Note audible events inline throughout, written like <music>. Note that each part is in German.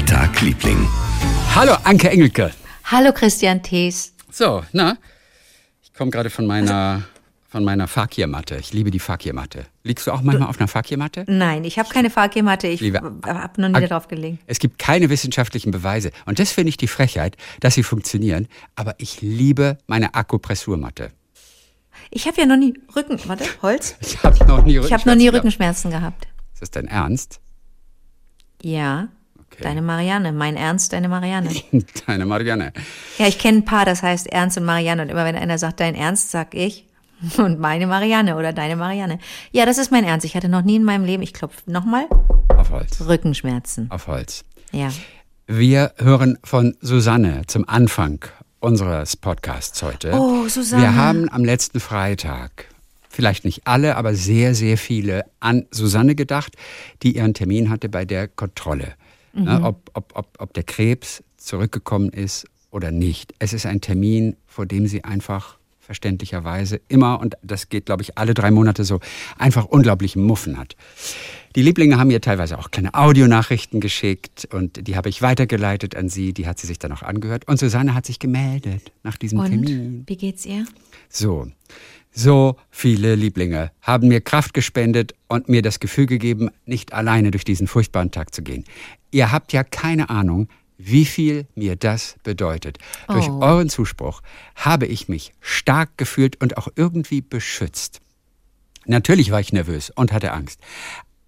Der Tag, Liebling. Hallo, Anke Engelke. Hallo, Christian Thees. So, na, ich komme gerade von meiner, von meiner Fakirmatte. Ich liebe die Fakirmatte. Liegst du auch manchmal auf einer Fakirmatte? Nein, ich habe keine Fahrgehmatte. Ich habe noch nie drauf gelegen. Es gibt keine wissenschaftlichen Beweise. Und das finde ich die Frechheit, dass sie funktionieren. Aber ich liebe meine Akupressurmatte. Ich habe ja noch nie Rücken. Warte, Holz? <laughs> Ich habe noch nie Ich habe noch nie gehabt. Rückenschmerzen gehabt. Ist das dein Ernst? Ja. Deine Marianne. Mein Ernst, deine Marianne. <laughs> Deine Marianne. Ja, ich kenne ein paar, das heißt Ernst und Marianne. Und immer wenn einer sagt, dein Ernst, sag ich. <laughs> Und meine Marianne oder deine Marianne. Ja, das ist mein Ernst. Ich hatte noch nie in meinem Leben, ich klopfe nochmal, Auf Holz. Rückenschmerzen. Auf Holz. Ja. Wir hören von Susanne zum Anfang unseres Podcasts heute. Oh, Susanne. Wir haben am letzten Freitag, vielleicht nicht alle, aber sehr, sehr viele an Susanne gedacht, die ihren Termin hatte bei der Kontrolle. Mhm. Ja, ob, ob, ob, ob der Krebs zurückgekommen ist oder nicht. Es ist ein Termin, vor dem sie einfach verständlicherweise immer, und das geht, glaube ich, alle drei Monate so, einfach unglaublichen Muffen hat. Die Lieblinge haben ihr teilweise auch kleine Audionachrichten geschickt und die habe ich weitergeleitet an sie, die hat sie sich dann auch angehört. Und Susanne hat sich gemeldet nach diesem Und Termin. wie geht's ihr? So, so viele Lieblinge haben mir Kraft gespendet und mir das Gefühl gegeben, nicht alleine durch diesen furchtbaren Tag zu gehen. Ihr habt ja keine Ahnung, wie viel mir das bedeutet. Durch Oh. euren Zuspruch habe ich mich stark gefühlt und auch irgendwie beschützt. Natürlich war ich nervös und hatte Angst.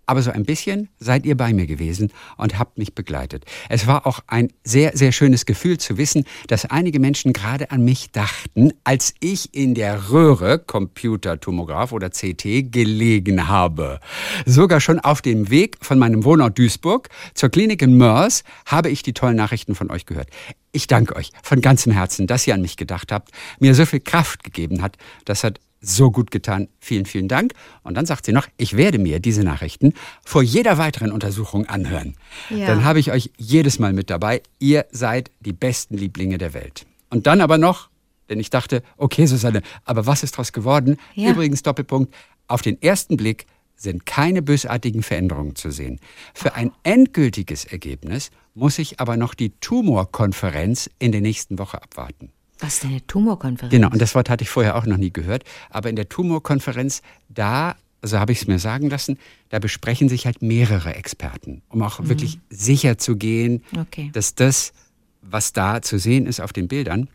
Aber so ein bisschen seid ihr bei mir gewesen und habt mich begleitet. Es war auch ein sehr, sehr schönes Gefühl zu wissen, dass einige Menschen gerade an mich dachten, als ich in der Röhre, Computertomograph oder CT, gelegen habe. Sogar schon auf dem Weg von meinem Wohnort Duisburg zur Klinik in Mörs habe ich die tollen Nachrichten von euch gehört. Ich danke euch von ganzem Herzen, dass ihr an mich gedacht habt, mir so viel Kraft gegeben hat. Das hat so gut getan. Vielen, vielen Dank. Und dann sagt sie noch, ich werde mir diese Nachrichten vor jeder weiteren Untersuchung anhören. Ja. Dann habe ich euch jedes Mal mit dabei. Ihr seid die besten Lieblinge der Welt. Und dann aber noch, denn ich dachte, okay, Susanne, aber was ist daraus geworden? Ja. Übrigens, Doppelpunkt, auf den ersten Blick sind keine bösartigen Veränderungen zu sehen. Für ein endgültiges Ergebnis muss ich aber noch die Tumorkonferenz in der nächsten Woche abwarten. Was ist denn eine Tumorkonferenz? Genau, und das Wort hatte ich vorher auch noch nie gehört. Aber in der Tumorkonferenz, da, so habe ich es mir sagen lassen, da besprechen sich halt mehrere Experten, um auch wirklich sicher zu gehen, Okay. dass das, was da zu sehen ist auf den Bildern,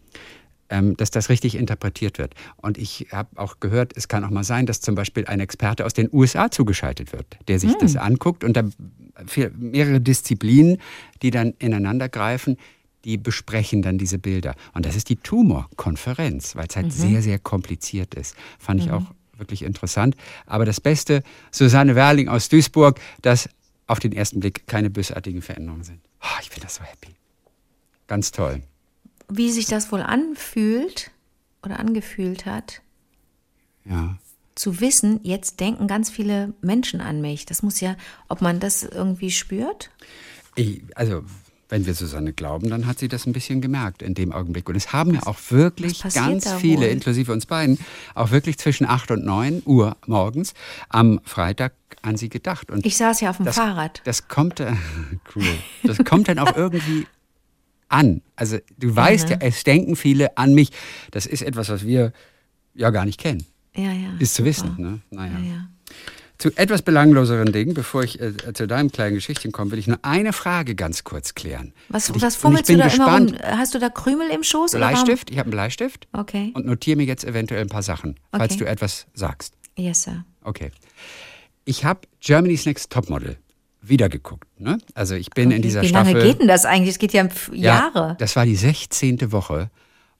ähm, dass das richtig interpretiert wird. Und ich habe auch gehört, es kann auch mal sein, dass zum Beispiel ein Experte aus den USA zugeschaltet wird, der sich das anguckt und da mehrere Disziplinen, die dann ineinander greifen, die besprechen dann diese Bilder. Und das ist die Tumorkonferenz, weil es halt sehr, sehr kompliziert ist. Fand ich auch wirklich interessant. Aber das Beste, Susanne Werling aus Duisburg, dass auf den ersten Blick keine bösartigen Veränderungen sind. Oh, ich bin das so happy. Ganz toll. Wie sich das wohl anfühlt oder angefühlt hat, Ja. zu wissen, jetzt denken ganz viele Menschen an mich. Das muss ja, ob man das irgendwie spürt? Ich, also, wenn wir Susanne glauben, dann hat sie das ein bisschen gemerkt in dem Augenblick. Und es haben ja auch wirklich ganz viele, wohl? inklusive uns beiden, auch wirklich zwischen 8 und 9 Uhr morgens am Freitag an sie gedacht. Und Ich saß ja auf dem das, Fahrrad. Das kommt, äh, <laughs> cool. Das kommt dann auch irgendwie an. Also du weißt ja, es denken viele an mich. Das ist etwas, was wir ja gar nicht kennen. Ja, ja. Ist zu wissen. Ne? Naja. Ja, ja. Zu etwas belangloseren Dingen, bevor ich äh, zu deinem kleinen Geschichtchen komme, will ich nur eine Frage ganz kurz klären. Was, ich, was fummelst du da gespannt. immer rum? Hast du da Krümel im Schoß? Bleistift, ich habe einen Bleistift Okay. und notiere mir jetzt eventuell ein paar Sachen, falls Okay. du etwas sagst. Yes, sir. Okay. Ich habe Germany's Next Topmodel wieder geguckt. Ne? Also ich bin in dieser Wie Staffel. lange geht denn das eigentlich? Es geht ja f- Jahre. Das war die 16. Woche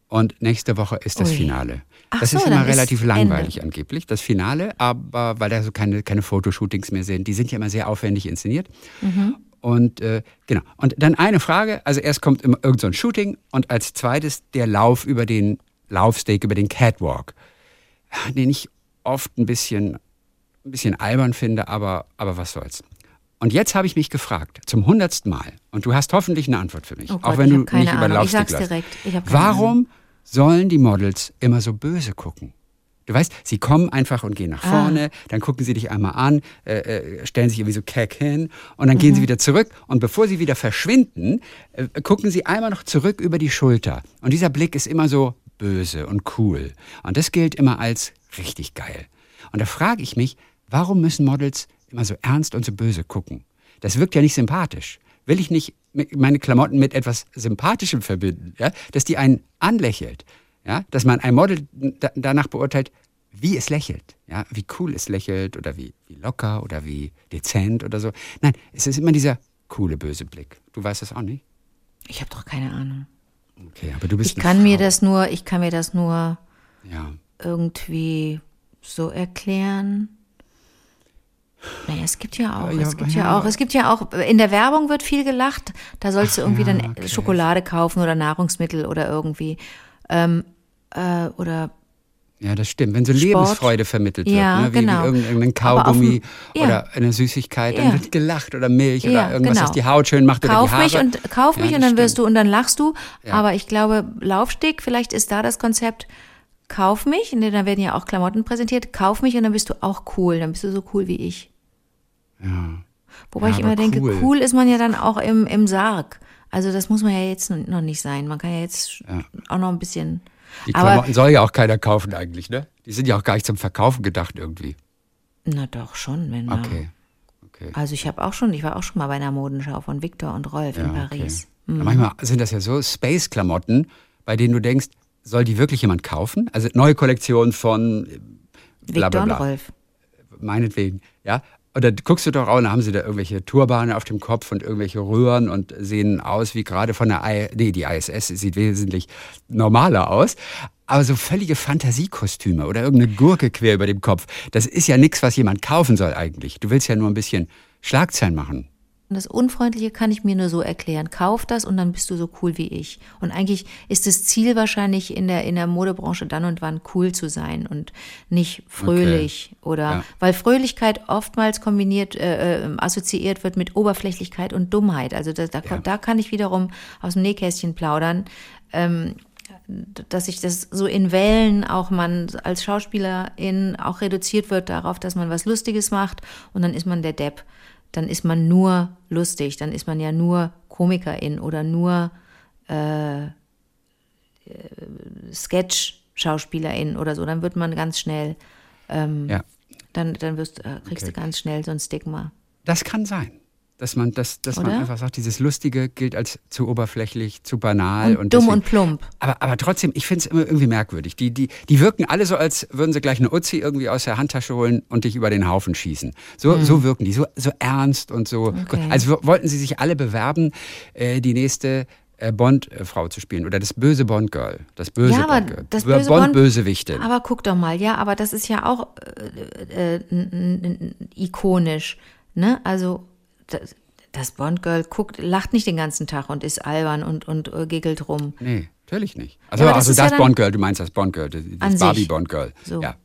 und nächste Woche ist das Ui. Finale. Ach das so, ist immer ist relativ Ende. langweilig angeblich, das Finale, aber weil da so keine, keine Fotoshootings mehr sind. Die sind ja immer sehr aufwendig inszeniert. Mhm. Und äh, genau. Und dann eine Frage, also erst kommt immer irgend so ein Shooting und als zweites der Lauf über den Laufsteg, über den Catwalk, den ich oft ein bisschen, ein bisschen albern finde, aber, aber was soll's. Und jetzt habe ich mich gefragt, zum hundertsten Mal, und du hast hoffentlich eine Antwort für mich, Oh Gott, auch wenn ich du hab keine nicht über den Ahnung. Ich sag's direkt. Ich Warum sollen die Models immer so böse gucken? Du weißt, sie kommen einfach und gehen nach Ah. vorne, dann gucken sie dich einmal an, äh, äh, stellen sich irgendwie so keck hin und dann gehen Mhm. sie wieder zurück und bevor sie wieder verschwinden, äh, gucken sie einmal noch zurück über die Schulter. Und dieser Blick ist immer so böse und cool. Und das gilt immer als richtig geil. Und da frage ich mich, warum müssen Models immer so ernst und so böse gucken? Das wirkt ja nicht sympathisch. Will ich nicht meine Klamotten mit etwas Sympathischem verbinden, ja? dass die einen anlächelt, ja? dass man ein Model da, danach beurteilt, wie es lächelt, ja? wie cool es lächelt oder wie, wie locker oder wie dezent oder so. Nein, es ist immer dieser coole, böse Blick. Du weißt das auch nicht? Ich habe doch keine Ahnung. Okay, aber du bist Ich kann mir Frau. das nur, ich kann mir das nur Ja. irgendwie so erklären. Naja, es gibt ja auch, Ja, es gibt ja. ja auch, es gibt ja auch, in der Werbung wird viel gelacht. Da sollst du irgendwie ja, dann okay. Schokolade kaufen oder Nahrungsmittel oder irgendwie. Ähm, äh, oder Ja, das stimmt. Wenn so Sport. Lebensfreude vermittelt wird, Ja, ne? wie, genau. wie irgendein Kaugummi dem- ja. oder eine Süßigkeit, dann Ja. wird gelacht oder Milch oder irgendwas, genau. das die Haut schön macht oder kauf die Haare. mich und kauf mich und dann wirst stimmt. du und dann lachst du. Aber ich glaube, Laufsteg, vielleicht ist da das Konzept, kauf mich, und da werden ja auch Klamotten präsentiert, kauf mich und dann bist du auch cool, dann bist du so cool wie ich. Ja. Wobei Ja, ich immer aber denke, cool. cool. ist man ja dann auch im, im Sarg. Also das muss man ja jetzt noch nicht sein. Man kann ja jetzt Ja. auch noch ein bisschen. Die aber Klamotten soll ja auch keiner kaufen eigentlich, ne? Die sind ja auch gar nicht zum Verkaufen gedacht irgendwie. na doch schon, wenn man. Okay. okay. Also ich habe auch schon, ich war auch schon mal bei einer Modenschau von Victor und Rolf in Ja, Paris. Okay. Manchmal sind das ja so Space-Klamotten, bei denen du denkst, soll die wirklich jemand kaufen? Also neue Kollektion von äh, bla und. Rolf. meinetwegen, ja. Und dann guckst du doch auch, und dann haben sie da irgendwelche Turbane auf dem Kopf und irgendwelche Röhren und sehen aus wie gerade von der I nee, die ISS sieht wesentlich normaler aus. Aber so völlige Fantasiekostüme oder irgendeine Gurke quer über dem Kopf, das ist ja nichts, was jemand kaufen soll eigentlich. Du willst ja nur ein bisschen Schlagzeilen machen. Und das Unfreundliche kann ich mir nur so erklären. Kauf das und dann bist du so cool wie ich. Und eigentlich ist das Ziel wahrscheinlich in der, in der Modebranche dann und wann cool zu sein und nicht fröhlich oder, Ja. weil Fröhlichkeit oftmals kombiniert, äh, äh, assoziiert wird mit Oberflächlichkeit und Dummheit. Also da, da, Ja. da kann ich wiederum aus dem Nähkästchen plaudern. Ähm, dass sich das so in Wellen auch man als Schauspielerin auch reduziert wird darauf, dass man was Lustiges macht und dann ist man der Depp. Dann ist man nur lustig, dann ist man ja nur Komikerin oder nur äh, äh, Sketch-Schauspielerin oder so. Dann wird man ganz schnell, ähm, Ja. dann, dann wirst, äh, kriegst Okay. du ganz schnell so ein Stigma. Das kann sein. Dass man, dass, dass man Oder? einfach sagt, dieses Lustige gilt als zu oberflächlich, zu banal. Und, dumm deswegen- und plump. Aber, aber trotzdem, ich finde es immer irgendwie merkwürdig. Die, die, die wirken alle so, als würden sie gleich eine Uzi irgendwie aus der Handtasche holen und dich über den Haufen schießen. So, so wirken die, so, so ernst und so. Okay. Also wo- wollten sie sich alle bewerben, äh, die nächste äh, Bond-Frau zu spielen oder das böse Bond-Girl. Das böse Ja, aber Bond-Girl. das Bö- böse Bond- Bond-Bösewichte. Aber guck doch mal, ja, aber das ist ja auch äh, äh, ikonisch, ne? Also das, das Bond-Girl guckt, lacht nicht den ganzen Tag und ist albern und, und äh, giggelt rum. Nee, natürlich nicht. Also, Ja, das also ja das dann- Bond-Girl, du meinst das Bond-Girl, das. Barbie-Bond-Girl. So. Ja.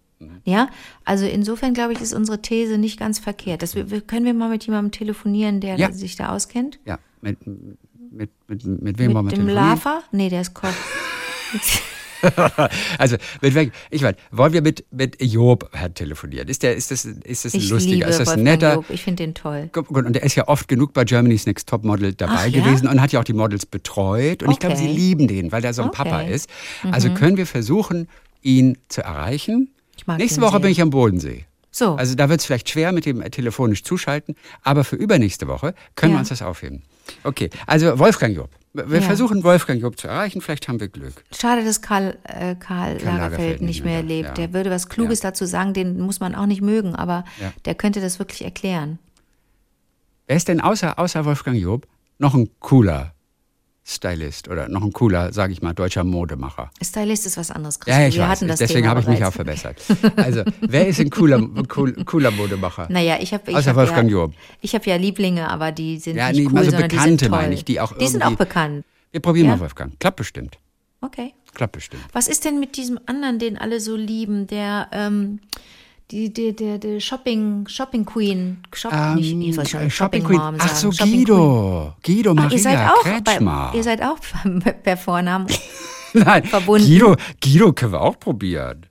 Ja, also insofern glaube ich, ist unsere These nicht ganz verkehrt. Das, wir, können wir mal mit jemandem telefonieren, der Ja. sich da auskennt? Ja, mit, mit, mit, mit wem wollen wir Mit dem telefonieren? Lava? Nee, der ist Koch. <laughs> <laughs> Also, mit ich weiß, wollen wir mit, mit Job halt telefonieren? Ist, der, ist das, ist das ein Ich lustiger, ist das ein netter? Job. Ich finde den toll. Und der ist ja oft genug bei Germany's Next Topmodel dabei Ach, ja? gewesen und hat ja auch die Models betreut. Und ich glaube, sie Okay. lieben den, weil der so ein Okay. Mhm. Papa ist. Also können wir versuchen, ihn zu erreichen. Ich mag Nächste Woche bin ich am Bodensee. So, Also da wird es vielleicht schwer mit dem äh, telefonisch zuschalten, aber für übernächste Woche können Ja. wir uns das aufheben. Okay, also Wolfgang Job. Wir Ja. versuchen Wolfgang Job zu erreichen, vielleicht haben wir Glück. schade, dass Karl, äh, Karl, Lagerfeld, Lagerfeld nicht mehr mehr lebt. ja. Der würde was Kluges dazu sagen, den muss man auch nicht mögen, aber Ja. der könnte das wirklich erklären. Wer ist denn außer, außer Wolfgang Job noch ein cooler Stylist oder noch ein cooler, sage ich mal, deutscher Modemacher? Stylist ist was anderes, Chris. Ja, ich Wir weiß. hatten das Deswegen habe ich mich auch verbessert. Also, wer ist ein cooler, cool, cooler Modemacher? Naja, ich habe ich Außer hab Wolfgang ja, Job. Ich habe ja Lieblinge, aber die sind Ja, nicht nee, cool, mal so sondern die Bekannte sind toll. meine ich, die auch Die sind auch bekannt. Wir probieren Ja? mal Wolfgang. Klappt bestimmt. Okay. Klappt bestimmt. Was ist denn mit diesem anderen, den alle so lieben, der ähm, die, der, der, der Shopping, Shopping Queen, Shop, nicht, ich soll schon äh, Shopping, Queen. Mom Ach so, Shopping Queen. Guido. Guido Maria Ach, ihr seid auch Kretschmer. bei, ihr seid auch per Vornamen. <laughs> Nein, verbunden. Guido, Guido können wir auch probieren.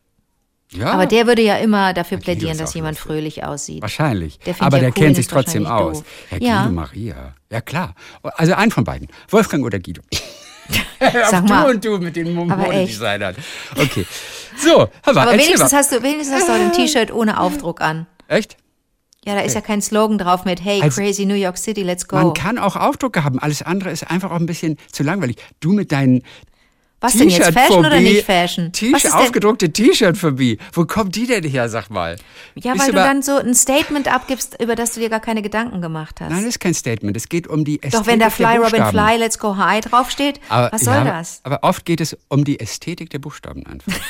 Ja. Aber der würde ja immer dafür Guido plädieren, dass jemand lustig. fröhlich aussieht. Wahrscheinlich. Der Aber ja der cool, kennt sich trotzdem aus. doof. Herr Guido Ja. Maria. Ja, klar. Also ein von beiden. Wolfgang oder Guido. <laughs> <laughs> Sag du mal. und du mit den. Modedesignern. Okay. So, hör mal, Aber wenigstens mal. hast du, wenigstens hast du heute ein T-Shirt ohne Aufdruck an. Echt? Ja, da ist ja kein Slogan drauf mit Hey, Also, crazy New York City, let's go. Man kann auch Aufdrucke haben. Alles andere ist einfach auch ein bisschen zu langweilig. Du mit deinen Was denn jetzt, Fashion oder nicht Fashion? Was T-Shirt, aufgedruckte T-Shirt-Phobie. Wo kommt die denn her, sag mal? Ja, Bist weil du dann so ein Statement abgibst, über das du dir gar keine Gedanken gemacht hast. Nein, das ist kein Statement. Es geht um die Ästhetik Doch wenn da der Fly Robin. Fly, let's go high draufsteht, Aber, was soll ja, das? Aber oft geht es um die Ästhetik der Buchstaben einfach. <laughs>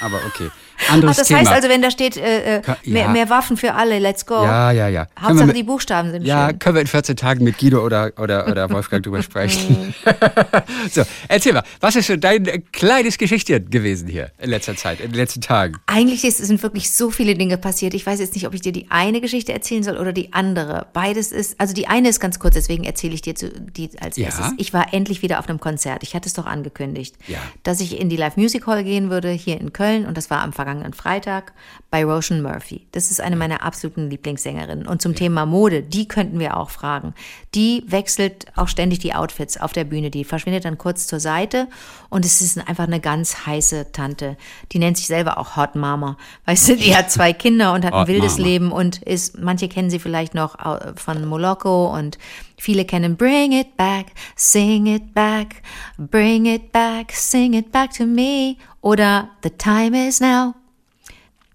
aber okay. Anderes Ach, das Thema. heißt also, wenn da steht, äh, äh, Ka- mehr, ja. mehr Waffen für alle, let's go. ja, ja, ja. Hauptsache mit- die Buchstaben sind Ja, schön. können wir in 14 Tagen mit Guido oder, oder, oder <laughs> Wolfgang drüber sprechen. <laughs> so, erzähl mal, was ist so dein äh, kleines Geschichtchen gewesen hier in letzter Zeit, in den letzten Tagen? Eigentlich ist, sind wirklich so viele Dinge passiert. Ich weiß jetzt nicht, ob ich dir die eine Geschichte erzählen soll oder die andere. Beides ist, also die eine ist ganz kurz, deswegen erzähle ich dir zu, die als Ja. erstes. Ich war endlich wieder auf einem Konzert. Ich hatte es doch angekündigt, Ja. dass ich in die Live Music Hall gehen würde hier in Köln und das war am vergangenen Freitag bei Roshan Murphy. Das ist eine meiner absoluten Lieblingssängerinnen. Und zum Thema Mode, die könnten wir auch fragen. Die wechselt auch ständig die Outfits auf der Bühne. Die verschwindet dann kurz zur Seite und es ist einfach eine ganz heiße Tante. Die nennt sich selber auch Hot Mama. Weißt du, die hat zwei Kinder und hat ein wildes Mama. Leben und ist, manche kennen sie vielleicht noch von Moloko und viele kennen Bring It Back, Sing It Back, Bring It Back, Sing It Back to Me oder The Time Is Now.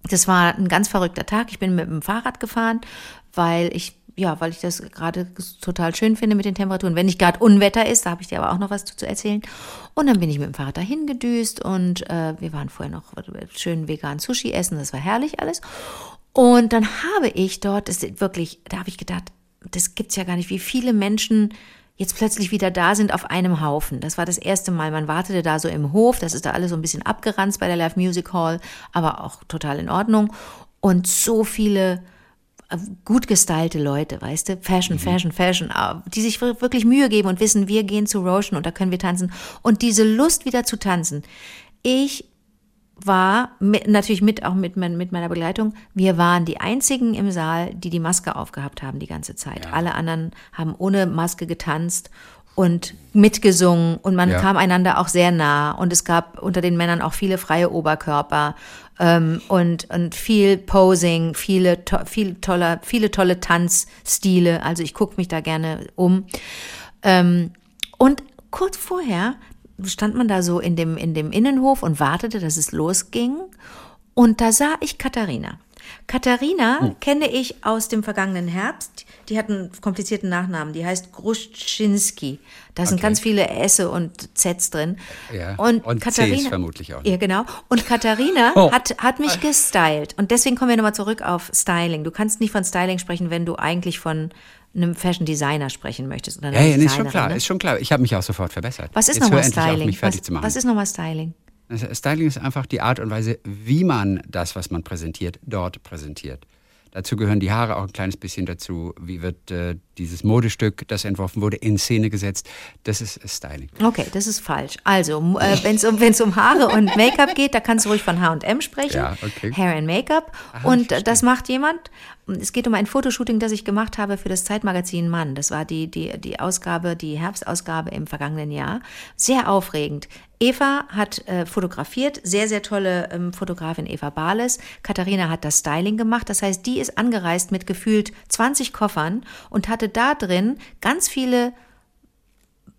Das war ein ganz verrückter Tag. Ich bin mit dem Fahrrad gefahren, weil ich ja, weil ich das gerade total schön finde mit den Temperaturen. Wenn nicht gerade Unwetter ist, da habe ich dir aber auch noch was zu, erzählen. Und dann bin ich mit dem Fahrrad dahin gedüst und äh, wir waren vorher noch schön vegan Sushi essen. Das war herrlich alles. Und dann habe ich dort, das ist wirklich, da habe ich gedacht, das gibt's ja gar nicht, wie viele Menschen jetzt plötzlich wieder da sind auf einem Haufen. Das war das erste Mal. Man wartete da so im Hof, das ist da alles so ein bisschen abgeranzt bei der Live Music Hall, aber auch total in Ordnung. Und so viele äh, gut gestylte Leute, weißt du, Fashion, Fashion, Fashion, äh, die sich wir- wirklich Mühe geben und wissen, wir gehen zu Roshan und da können wir tanzen. Und diese Lust wieder zu tanzen. Ich war mit, natürlich mit auch mit, mit meiner Begleitung. Wir waren die einzigen im Saal, die die Maske aufgehabt haben die ganze Zeit. Alle anderen haben ohne Maske getanzt und mitgesungen und man Ja. kam einander auch sehr nah und es gab unter den Männern auch viele freie Oberkörper ähm, und und viel Posing, viele to viel toller, viele tolle Tanzstile. Also ich gucke mich da gerne um. Ähm, und kurz vorher stand man da so in dem, in dem Innenhof und wartete, dass es losging. Und da sah ich Katharina. Katharina kenne ich aus dem vergangenen Herbst. Die hat einen komplizierten Nachnamen. Die heißt Gruschinski. Da sind Okay. ganz viele Esse und Zs drin. Ja, Und, und Cs Katharina, vermutlich auch noch. Ja, genau. Und Katharina <laughs> Oh. hat, hat mich gestylt. Und deswegen kommen wir nochmal zurück auf Styling. Du kannst nicht von Styling sprechen, wenn du eigentlich von einem Fashion Designer sprechen möchtest. Oder Ja, ja, ist schon klar, ne? ist schon klar. Ich habe mich auch sofort verbessert. Was ist nochmal auf, Styling? fertig was, was ist nochmal Styling? Styling ist einfach die Art und Weise, wie man das, was man präsentiert, dort präsentiert. Dazu gehören die Haare auch ein kleines bisschen dazu. Wie wird äh, dieses Modestück, das entworfen wurde, in Szene gesetzt? Das ist Styling. Okay, das ist falsch. Also, äh, wenn es um, wenn's um Haare und Make-up geht, da kannst du ruhig von H&M sprechen. Ja, okay. Hair and Make-up. Und das macht jemand. Es geht um ein Fotoshooting, das ich gemacht habe für das Zeitmagazin Mann. Das war die, die, die Ausgabe, die Herbstausgabe im vergangenen Jahr. Sehr aufregend. Eva hat äh, fotografiert, sehr, sehr tolle ähm, Fotografin Eva Bales. Katharina hat das Styling gemacht. Das heißt, die ist angereist mit gefühlt 20 Koffern und hatte da drin ganz viele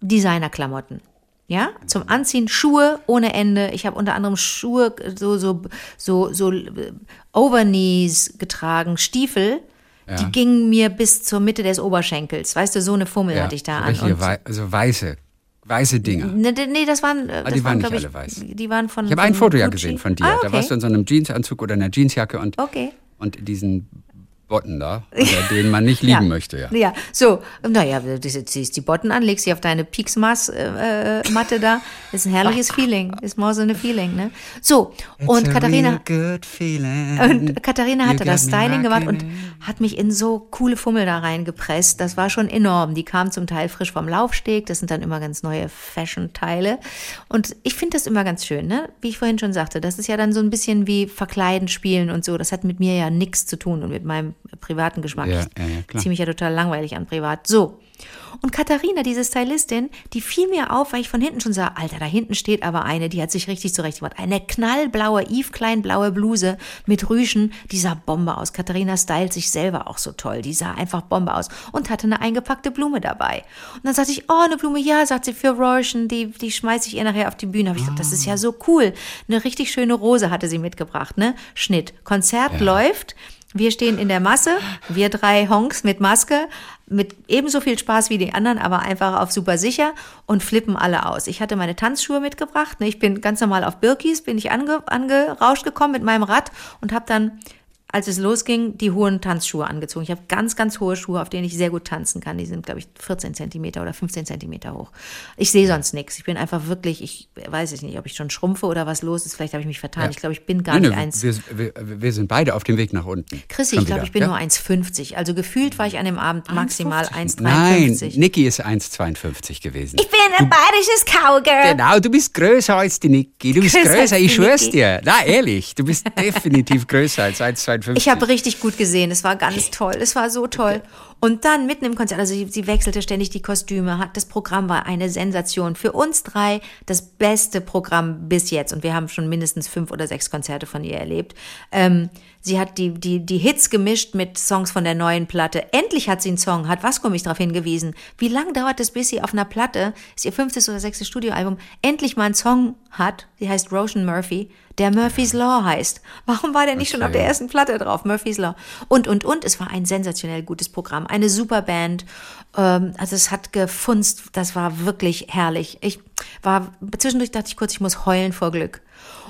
Designerklamotten. Ja, zum Anziehen Schuhe ohne Ende. Ich habe unter anderem Schuhe so so so so äh, Overknees getragen, Stiefel. Ja. Die gingen mir bis zur Mitte des Oberschenkels. Weißt du, so eine Fummel hatte ich da so an. Und- wei also weiße, weiße Dinger. Nee, nee, das waren, äh, das die waren nicht glaub ich, alle weiß. Die waren von. Ich habe ein Foto ja gesehen von dir. Ah, okay. Da warst du in so einem Jeansanzug oder einer Jeansjacke und, Okay. und diesen Botten da, denen man nicht liegen <laughs> ja. möchte, ja. Ja, so, naja, du ziehst die Botten an, legst sie auf deine Pieksmaß-Matte äh, da. Ist ein herrliches Feeling. Ist more so ein Feeling, ne? So, und Katharina. good feeling. Und Katharina hatte das Styling gemacht und hat mich in so coole Fummel da reingepresst. Das war schon enorm. Die kamen zum Teil frisch vom Laufsteg. Das sind dann immer ganz neue Fashion-Teile. Und ich finde das immer ganz schön, ne? Wie ich vorhin schon sagte. Das ist ja dann so ein bisschen wie Verkleiden, Spielen und so. Das hat mit mir ja nichts zu tun und mit meinem privaten Geschmack. Ja, Ich ja, ja, klar. ziehe mich ja total langweilig an privat. So. Und Katharina, diese Stylistin, die fiel mir auf, weil ich von hinten schon sah, Alter, da hinten steht aber eine, die hat sich richtig zurechtgemacht. Eine knallblaue, Yves Klein blaue Bluse mit Rüschen, die sah Bombe aus. Katharina stylt sich selber auch so toll. Die sah einfach Bombe aus und hatte eine eingepackte Blume dabei. Und dann sagte ich, oh, eine Blume, ja, sagt sie, für Rorschen, die, die schmeiße ich ihr nachher auf die Bühne. Habe ich gesagt, das ist ja so cool. Eine richtig schöne Rose hatte sie mitgebracht, ne? Schnitt. Konzert läuft. Wir stehen in der Masse, wir drei Honks mit Maske, mit ebenso viel Spaß wie die anderen, aber einfach auf super sicher und flippen alle aus. Ich hatte meine Tanzschuhe mitgebracht. ne, Ich bin ganz normal auf Birkis, bin ich ange, angerauscht gekommen mit meinem Rad und habe dann als es losging, die hohen Tanzschuhe angezogen. Ich habe ganz, ganz hohe Schuhe, auf denen ich sehr gut tanzen kann. Die sind, glaube ich, 14 Zentimeter oder 15 Zentimeter hoch. Ich sehe sonst nichts. Ich bin einfach wirklich, ich weiß es nicht, ob ich schon schrumpfe oder was los ist. Vielleicht habe ich mich vertan. Ich glaube, ich bin gar Nee, nicht nee, eins. wir, wir, wir sind beide auf dem Weg nach unten. Chrissy, ich glaube, ich bin ja? nur 1,50. Also gefühlt war ich an dem Abend maximal 1,53. Nein, Niki ist 1,52 gewesen. Ich bin ein bayerisches Cowgirl. Genau, du bist größer als die Niki. Du bist Größer größer, ich schwör's Niki. dir. Na, ehrlich, du bist <laughs> definitiv größer als 1,52. Ich habe richtig gut gesehen. Es war ganz toll. Es war so toll. Und dann mitten im Konzert, also sie, sie wechselte ständig die Kostüme, hat das Programm war eine Sensation. Für uns drei das beste Programm bis jetzt. Und wir haben schon mindestens fünf oder sechs Konzerte von ihr erlebt. Ähm, sie hat die, die, die Hits gemischt mit Songs von der neuen Platte. Endlich hat sie einen Song, hat Vasco mich darauf hingewiesen. Wie lange dauert es, bis sie auf einer Platte, ist ihr fünftes oder sechstes Studioalbum, endlich mal einen Song hat, die heißt Roshan Murphy, der Murphy's Law heißt. Warum war der nicht schon auf der ersten Platte drauf? Murphy's Law. Und, und, und, es war ein sensationell gutes Programm. Eine super Band. Ähm, also es hat gefunzt. Das war wirklich herrlich. Ich war, zwischendurch dachte ich kurz, ich muss heulen vor Glück.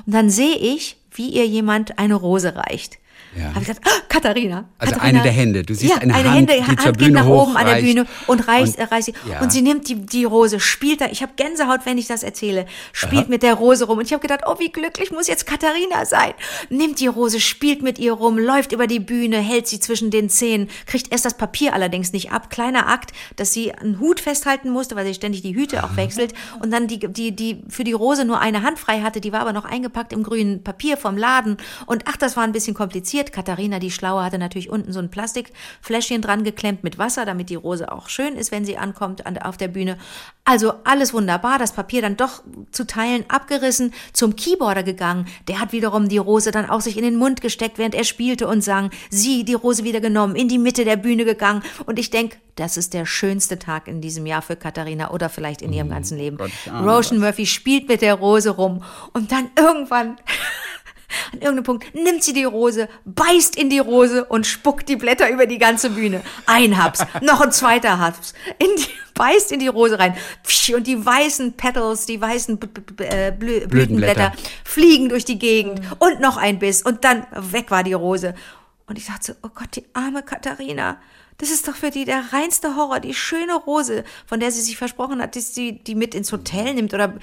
Und dann sehe ich, wie ihr jemand eine Rose reicht. Ja. Habe ich gesagt, ah, Katharina. Also Katharina. eine der Hände. Du siehst ja, eine eine Hand, Hände, die Hand zur geht Bühne nach oben an der. Bühne und reißt, Und- reißt sie. ja. Und sie nimmt die, die Rose, spielt da, ich habe Gänsehaut, wenn ich das erzähle, spielt mit der Rose rum. Und ich habe gedacht, oh, wie glücklich muss jetzt Katharina sein. Nimmt die Rose, spielt mit ihr rum, läuft über die Bühne, hält sie zwischen den Zähnen, kriegt erst das Papier allerdings nicht ab. Kleiner Akt, dass sie einen Hut festhalten musste, weil sie ständig die Hüte auch wechselt. Und dann die, die, die für die Rose nur eine Hand frei hatte, die war aber noch eingepackt im grünen Papier vom Laden. Und ach, das war ein bisschen kompliziert. Katharina, die Schlaue, hatte natürlich unten so ein Plastikfläschchen dran geklemmt mit Wasser, damit die Rose auch schön ist, wenn sie ankommt an, auf der Bühne. Also alles wunderbar. Das Papier dann doch zu Teilen abgerissen, zum Keyboarder gegangen. Der hat wiederum die Rose dann auch sich in den Mund gesteckt, während er spielte und sang. Sie, die Rose wieder genommen, in die Mitte der Bühne gegangen. Und ich denke, das ist der schönste Tag in diesem Jahr für Katharina oder vielleicht in ihrem ganzen Leben. Gott, Roshan Murphy spielt mit der Rose rum und dann irgendwann an irgendeinem Punkt nimmt sie die Rose, beißt in die Rose und spuckt die Blätter über die ganze Bühne. Ein Haps, noch ein zweiter Haps, in die, beißt in die Rose rein. Und die weißen Petals, die weißen B B B äh, Blü Blütenblätter fliegen durch die Gegend. Und noch ein Biss. Und dann weg war die Rose. Und ich dachte so, oh Gott, die arme Katharina. Das ist doch für die der reinste Horror, die schöne Rose, von der sie sich versprochen hat, dass sie die mit ins Hotel nimmt oder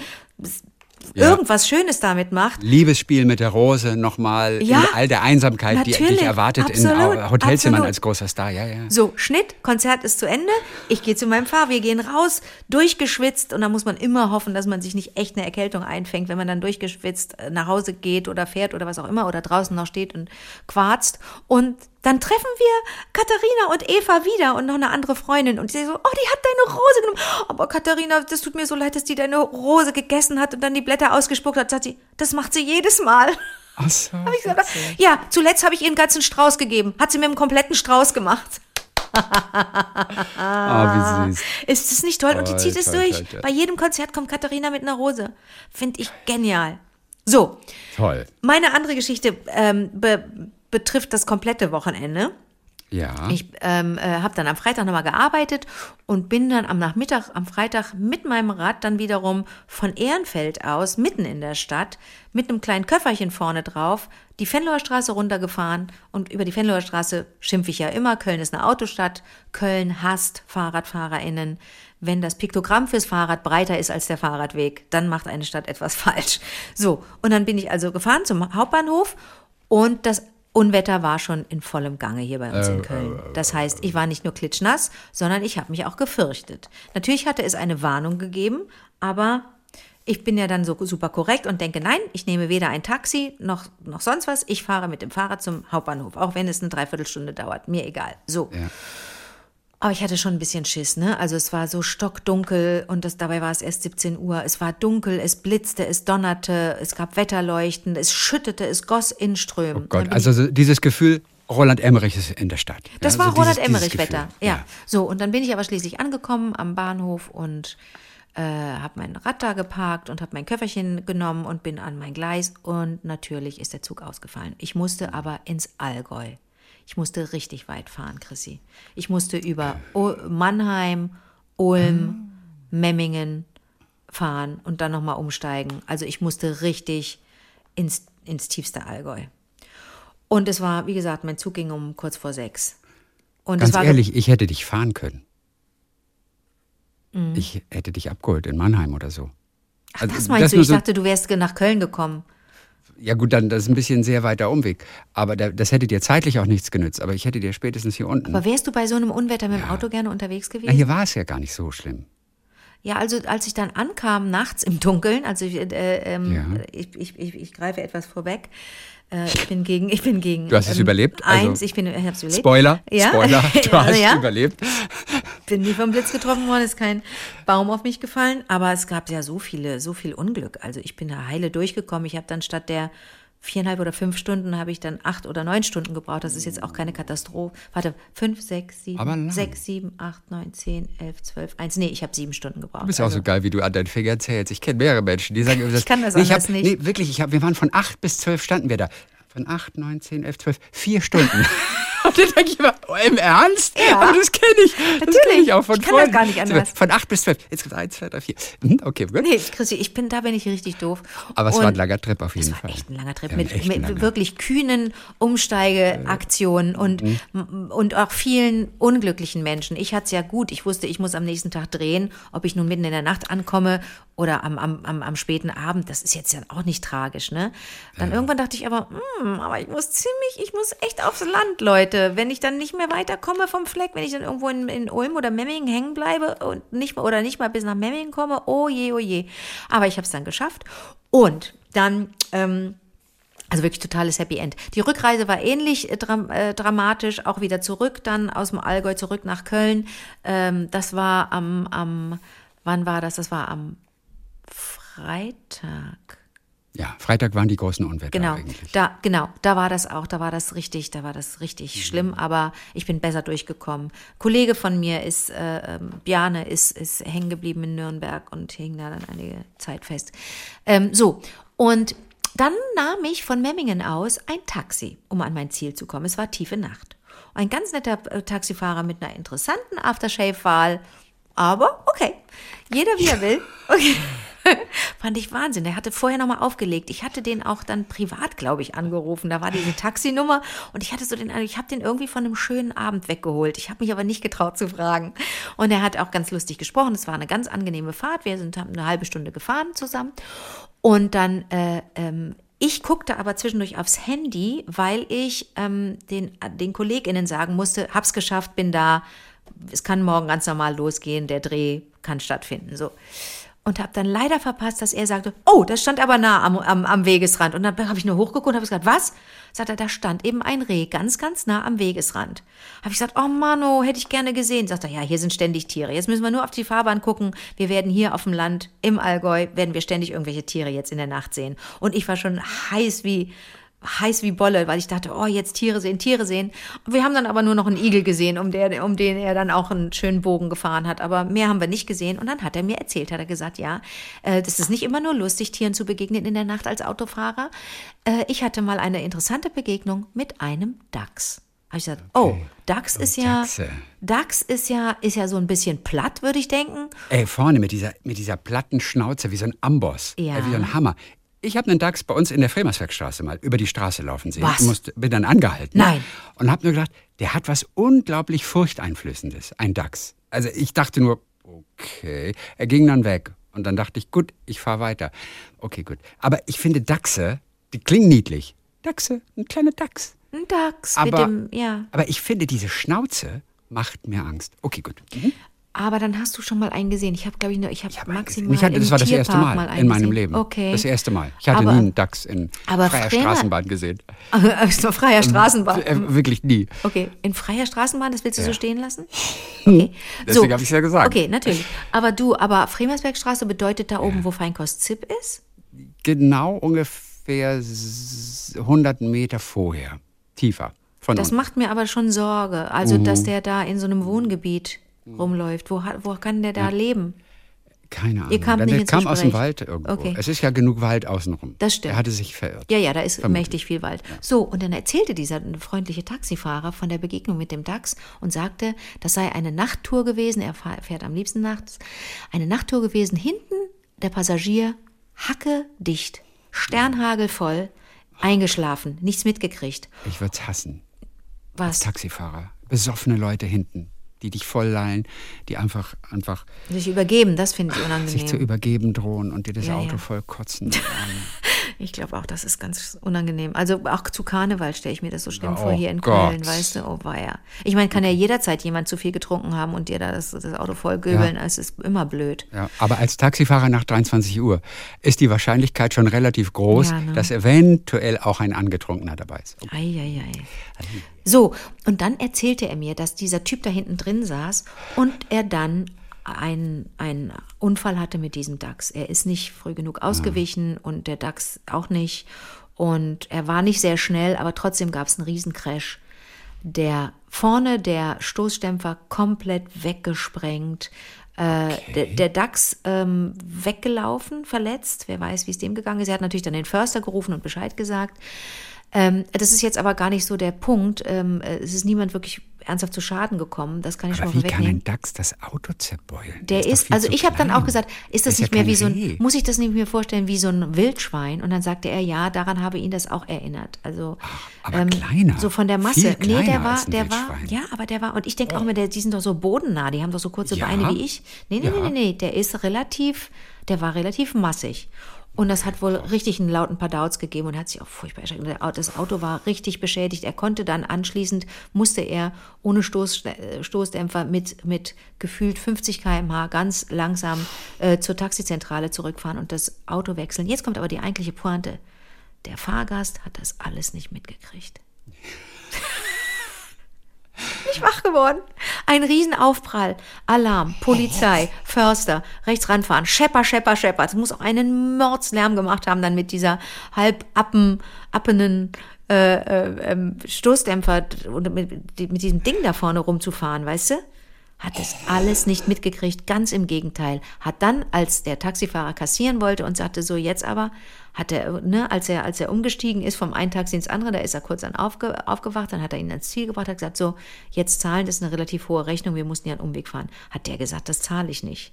Ja. irgendwas Schönes damit macht. Liebesspiel mit der Rose nochmal Ja, in all der Einsamkeit, die dich erwartet absolut, in Hotelzimmern absolut. als großer Star. Ja, ja. So, Schnitt, Konzert ist zu Ende. Ich gehe zu meinem Fahrer, wir gehen raus, durchgeschwitzt und da muss man immer hoffen, dass man sich nicht echt eine Erkältung einfängt, wenn man dann durchgeschwitzt äh, nach Hause geht oder fährt oder was auch immer oder draußen noch steht und quarzt. Und dann treffen wir Katharina und Eva wieder und noch eine andere Freundin und sie so, oh, die hat deine Rose genommen. Aber Katharina, das tut mir so leid, dass die deine Rose gegessen hat und dann die Blätter ausgespuckt hat. Sagt sie, das macht sie jedes Mal. Ach so. <laughs> Hab ich gesagt, ja, zuletzt habe ich ihr einen ganzen Strauß gegeben. Hat sie mir einen kompletten Strauß gemacht. Oh, <laughs> wie süß. Ist das nicht toll? Und die zieht es durch. toll, toll. Bei jedem Konzert kommt Katharina mit einer Rose. Finde ich genial. So, Toll. meine andere Geschichte ähm, be betrifft das komplette Wochenende. Ja. Ich ähm, äh, habe dann am Freitag nochmal gearbeitet und bin dann am Nachmittag, am Freitag mit meinem Rad dann wiederum von Ehrenfeld aus, mitten in der Stadt, mit einem kleinen Köfferchen vorne drauf, die Fenloher Straße runtergefahren und über die Fenloher Straße schimpfe ich ja immer. Köln ist eine Autostadt. Köln hasst FahrradfahrerInnen. Wenn das Piktogramm fürs Fahrrad breiter ist als der Fahrradweg, dann macht eine Stadt etwas <laughs> falsch. So, und dann bin ich also gefahren zum Hauptbahnhof und das Unwetter war schon in vollem Gange hier bei uns in Köln. Das heißt, ich war nicht nur klitschnass, sondern ich habe mich auch gefürchtet. Natürlich hatte es eine Warnung gegeben, aber ich bin ja dann so super korrekt und denke, nein, ich nehme weder ein Taxi noch, noch sonst was. Ich fahre mit dem Fahrrad zum Hauptbahnhof, auch wenn es eine Dreiviertelstunde dauert. Mir egal. So. Ja. Aber ich hatte schon ein bisschen Schiss, ne? Also es war so stockdunkel und das, dabei war es erst 17 Uhr. Es war dunkel, es blitzte, es donnerte, es gab Wetterleuchten, es schüttete, es goss in Strömen. Oh Gott, also so dieses Gefühl, Roland Emmerich ist in der Stadt. Das ja, war so dieses- Roland Emmerich-Wetter. Gefühl. Ja. So, und dann bin ich aber schließlich angekommen am Bahnhof und äh, habe mein Rad da geparkt und habe mein Köfferchen genommen und bin an mein Gleis und natürlich ist der Zug ausgefallen. Ich musste aber ins Allgäu. Ich musste richtig weit fahren, Chrissy. Ich musste über o Mannheim, Ulm, Memmingen fahren und dann nochmal umsteigen. Also ich musste richtig ins, ins tiefste Allgäu. Und es war, wie gesagt, mein Zug ging um kurz vor sechs. Und Ganz es war ehrlich, ich hätte dich fahren können. Mhm. Ich hätte dich abgeholt in Mannheim oder so. Ach, Also das meinst du? nur Ich so- dachte, du wärst nach Köln gekommen. Ja gut, dann das ist ein bisschen ein sehr weiter Umweg. Aber da, das hätte dir zeitlich auch nichts genützt. Aber ich hätte dir spätestens hier unten. Aber wärst du bei so einem Unwetter mit dem Auto gerne unterwegs Na, gewesen? hier war es ja gar nicht so schlimm. Ja, also als ich dann ankam nachts im Dunkeln, also ich, äh, ähm, Ja. ich, ich, ich, ich greife etwas vorweg. Äh, ich bin gegen, ich bin gegen. Du hast es ähm, überlebt? Also, Eins, ich bin, ich hab's überlebt. Spoiler, Ja? Spoiler, <laughs> du hast ja. überlebt. bin nie vom Blitz getroffen worden, ist kein Baum auf mich gefallen, aber es gab ja so viele, so viel Unglück. Also ich bin da heile durchgekommen. Ich habe dann statt der viereinhalb oder fünf Stunden habe ich dann acht oder neun Stunden gebraucht. Das ist jetzt auch keine Katastrophe. Warte, fünf, sechs, sieben, sechs, sieben, acht, neun, zehn, elf, zwölf, eins. Nee, ich habe sieben Stunden gebraucht. Du bist auch so geil, wie du an deinen Fingern zählst. Ich kenne mehrere Menschen, die sagen, <laughs> Ich kann das nee, ich hab, nicht. Nee, wirklich, ich hab, wir waren von acht bis zwölf standen wir da. Von acht, neun, zehn, elf, zwölf, vier Stunden. <laughs> Und dann denke ich immer, oh, im Ernst? Ja. Aber das kenne ich. Das Natürlich. kenn ich auch von Ich kann das Freunden. gar nicht anders. Von acht bis zwölf. Jetzt gibt eins, zwei, drei, vier. Hm, Okay, gut. Nee, Chrissy, ich bin, da bin ich richtig doof. Aber es Und war ein langer Trip auf jeden Es war Fall. echt ein langer Trip Ja, mit, mit langer. wirklich kühnen Umsteigeaktionen und, Mhm. und auch vielen unglücklichen Menschen. Ich hatte es ja gut. Ich wusste, ich muss am nächsten Tag drehen, ob ich nun mitten in der Nacht ankomme oder am, am, am, am späten Abend. Das ist jetzt ja auch nicht tragisch, ne? Dann irgendwann dachte ich aber, hm, aber ich muss ziemlich, ich muss echt aufs Land, Leute. Wenn ich dann nicht mehr weiterkomme vom Fleck, wenn ich dann irgendwo in, in Ulm oder Memmingen hängen bleibe und nicht mal, oder nicht mal bis nach Memmingen komme, oh je, oh je. Aber ich habe es dann geschafft. Und dann, ähm, also wirklich totales Happy End. Die Rückreise war ähnlich äh, dram äh, dramatisch, auch wieder zurück, dann aus dem Allgäu zurück nach Köln. Ähm, das war am, am, wann war das? Das war am Freitag. Ja, Freitag waren die großen Unwetter Genau, eigentlich. da, genau, da war das auch, da war das richtig, da war das richtig Mhm. schlimm, aber ich bin besser durchgekommen. Kollege von mir ist, äh, ähm, Bjane ist, ist hängen geblieben in Nürnberg und hing da dann einige Zeit fest. Ähm, so, und dann nahm ich von Memmingen aus ein Taxi, um an mein Ziel zu kommen. Es war tiefe Nacht. Ein ganz netter äh, Taxifahrer mit einer interessanten Aftershave-Wahl, aber okay, jeder wie er will. Okay. <laughs> Fand ich Wahnsinn. Der hatte vorher nochmal aufgelegt. Ich hatte den auch dann privat, glaube ich, angerufen. Da war diese Taxinummer und ich hatte so den, ich habe den irgendwie von einem schönen Abend weggeholt. Ich habe mich aber nicht getraut zu fragen. Und er hat auch ganz lustig gesprochen. Es war eine ganz angenehme Fahrt. Wir sind haben eine halbe Stunde gefahren zusammen. Und dann, äh, ähm, ich guckte aber zwischendurch aufs Handy, weil ich ähm, den, den KollegInnen sagen musste, hab's geschafft, bin da, es kann morgen ganz normal losgehen, der Dreh kann stattfinden. So und habe dann leider verpasst, dass er sagte, oh, das stand aber nah am, am, am Wegesrand. Und dann habe ich nur hochgeguckt und habe gesagt, was? Sagt er, da stand eben ein Reh ganz, ganz nah am Wegesrand. Habe ich gesagt, oh Mano, hätte ich gerne gesehen. Sagt er, ja, hier sind ständig Tiere. Jetzt müssen wir nur auf die Fahrbahn gucken. Wir werden hier auf dem Land im Allgäu, werden wir ständig irgendwelche Tiere jetzt in der Nacht sehen. Und ich war schon heiß wie heiß wie Bolle, weil ich dachte, oh, jetzt Tiere sehen, Tiere sehen. Und wir haben dann aber nur noch einen Igel gesehen, um, der, um den er dann auch einen schönen Bogen gefahren hat. Aber mehr haben wir nicht gesehen. Und dann hat er mir erzählt, hat er gesagt, ja, äh, das ist nicht immer nur lustig, Tieren zu begegnen in der Nacht als Autofahrer. Äh, ich hatte mal eine interessante Begegnung mit einem Dachs. Habe ich gesagt, oh, DAX ist ja, Dachse. DAX ist ja, ist ja so ein bisschen platt, würde ich denken. Ey, vorne mit dieser, mit dieser platten Schnauze, wie so ein Amboss, Ja. äh, wie so ein Hammer. Ich habe einen Dachs bei uns in der Fremerswerkstraße mal über die Straße laufen sehen. Was? Musste, bin dann angehalten. Nein. Und habe nur gedacht, der hat was unglaublich Furchteinflößendes, ein Dachs. Also ich dachte nur, okay. Er ging dann weg. Und dann dachte ich, gut, ich fahre weiter. Okay, gut. Aber ich finde Dachse, die klingen niedlich. Dachse, ein kleiner Dachs. Ein DAX mit Aber, dem, ja. aber ich finde, diese Schnauze macht mir Angst. Okay, gut. Mhm. Aber dann hast du schon mal einen gesehen. Ich habe, glaube ich, nur, ich habe Ich hab maximal gesehen. Ich hatte, das war das erste Tierpark Mal, einen in meinem gesehen. Leben. Okay. Das erste Mal. Ich hatte Aber- nie einen Dachs in freier Fremer- Straßenbahn gesehen. so <laughs> freier Straßenbahn. Äh, wirklich nie. Okay, in freier Straßenbahn, das willst du so stehen lassen? <laughs> Okay. Deswegen hab ich's ja gesagt. Okay, natürlich. Aber du, aber Fremersbergstraße bedeutet da oben, wo Feinkost Zip ist? Genau ungefähr s- 100 Meter vorher. Tiefer. Von Das uns. macht mir aber schon Sorge. Also, Mhm. dass der da in so einem Wohngebiet rumläuft. Wo, hat- wo kann der da leben? Keine Ahnung. Ihr nicht der ins kam aus dem. Wald irgendwo. Okay. Es ist ja genug Wald außenrum. Das stimmt. Er hatte sich verirrt. Ja, ja, da ist Vermutlich. mächtig viel Wald. So, und dann erzählte dieser freundliche Taxifahrer von der Begegnung mit dem Dachs und sagte, das sei eine Nachttour gewesen. Er fährt am liebsten nachts. Eine Nachttour gewesen. Hinten der Passagier hacke dicht, sternhagelvoll, eingeschlafen, nichts mitgekriegt. Ich würde es hassen. Was? Taxifahrer. Besoffene Leute hinten, die dich vollleihen, die einfach, einfach Sich übergeben, das finde ich sich zu unangenehm. übergeben drohen und dir das Ja, Auto ja. voll kotzen. <laughs> Ich glaube auch, das ist ganz unangenehm. Also auch zu Karneval stelle ich mir das so schlimm Oh vor hier in Gott. Köln, weißt du? Oh weia. Ich meine, kann ja jederzeit jemand zu viel getrunken haben und dir da das, das Auto voll göbeln. Es ist immer blöd. Ja, aber als Taxifahrer nach 23 Uhr ist die Wahrscheinlichkeit schon relativ groß, Ja, ne? dass eventuell auch ein Angetrunkener dabei ist. Eieiei. So, und dann erzählte er mir, dass dieser Typ da hinten drin saß und er dann einen, einen Unfall hatte mit diesem Dachs. Er ist nicht früh genug ausgewichen und der Dachs auch nicht. Und er war nicht sehr schnell, aber trotzdem gab es einen Riesencrash. Der vorne der Stoßdämpfer komplett weggesprengt. Äh, der, der Dachs ähm, weggelaufen, verletzt. Wer weiß, wie es dem gegangen ist. Er hat natürlich dann den Förster gerufen und Bescheid gesagt. Ähm, das ist jetzt aber gar nicht so der Punkt. Ähm, äh, es ist niemand wirklich ernsthaft zu Schaden gekommen. Das kann ich Aber schon wie mal kann vorwegnehmen. ein Dachs das Auto zerbeulen? Der doch ist, viel also ich habe dann auch gesagt, ist das Der nicht mehr kein wie so ein, Reh. muss ich das nicht mir vorstellen wie so ein Wildschwein? Und dann sagte er, ja, daran habe ihn das auch erinnert. Also aber kleiner. so von der Viel Masse. Nee, der war, der war, ja, aber der war, und ich denke auch immer, der, die sind doch so bodennah, die haben doch so kurze Ja. Beine wie ich. Nee, nee, Ja. nee, nee, nee, der ist relativ, der war relativ massig. Und das hat wohl richtig einen lauten Padauts gegeben und hat sich auch furchtbar erschreckt. Das Auto war richtig beschädigt. Er konnte dann anschließend, musste er ohne Stoß, äh, Stoßdämpfer mit, mit gefühlt 50 km/h ganz langsam äh, zur Taxizentrale zurückfahren und das Auto wechseln. Jetzt kommt aber die eigentliche Pointe. Der Fahrgast hat das alles nicht mitgekriegt. <laughs> nicht wach geworden. Ein Riesenaufprall. Alarm, Polizei, Förster, rechts ranfahren, Schepper, Schepper, Schepper. Das muss auch einen Mordslärm gemacht haben, dann mit dieser halb appen, appenen äh, äh, ähm, Stoßdämpfer und mit, mit diesem Ding da vorne rumzufahren, weißt du? Hat das alles nicht mitgekriegt, ganz im Gegenteil. Hat dann, als der Taxifahrer kassieren wollte und sagte, so jetzt aber, hat er, ne, als er, als er umgestiegen ist vom einen Taxi ins andere, da ist er kurz dann aufge, aufgewacht, dann hat er ihn ans Ziel gebracht, hat gesagt, so, jetzt zahlen, das ist eine relativ hohe Rechnung, wir mussten ja einen Umweg fahren. Hat der gesagt, das zahle ich nicht.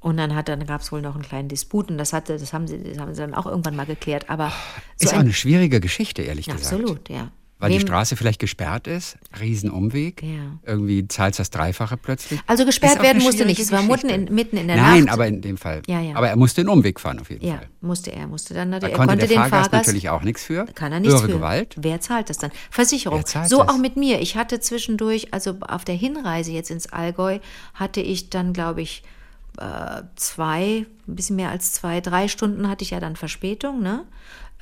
Und dann hat dann gab es wohl noch einen kleinen Disput und das hatte, das haben sie, das haben sie dann auch irgendwann mal geklärt. Aber so Ist auch ein, eine schwierige Geschichte, ehrlich gesagt. absolut, ja. Weil die Wem- Straße vielleicht gesperrt ist, Riesenumweg. Ja. Irgendwie zahlst das Dreifache plötzlich. Also gesperrt werden musste nicht. Es war mitten in, mitten in der Nein, Nacht. aber in dem Fall. Ja, ja. Aber er musste den Umweg fahren auf jeden ja, Fall. musste er, musste dann Da er konnte, konnte der den Fahrgast Fahrgast natürlich auch nichts für. Kann er nichts für. Gewalt. Wer zahlt das dann? Versicherung. Wer zahlt so das? auch mit mir. Ich hatte zwischendurch, also auf der Hinreise jetzt ins Allgäu, hatte ich dann, glaube ich, äh, zwei, ein bisschen mehr als zwei, drei Stunden hatte ich ja dann Verspätung, ne?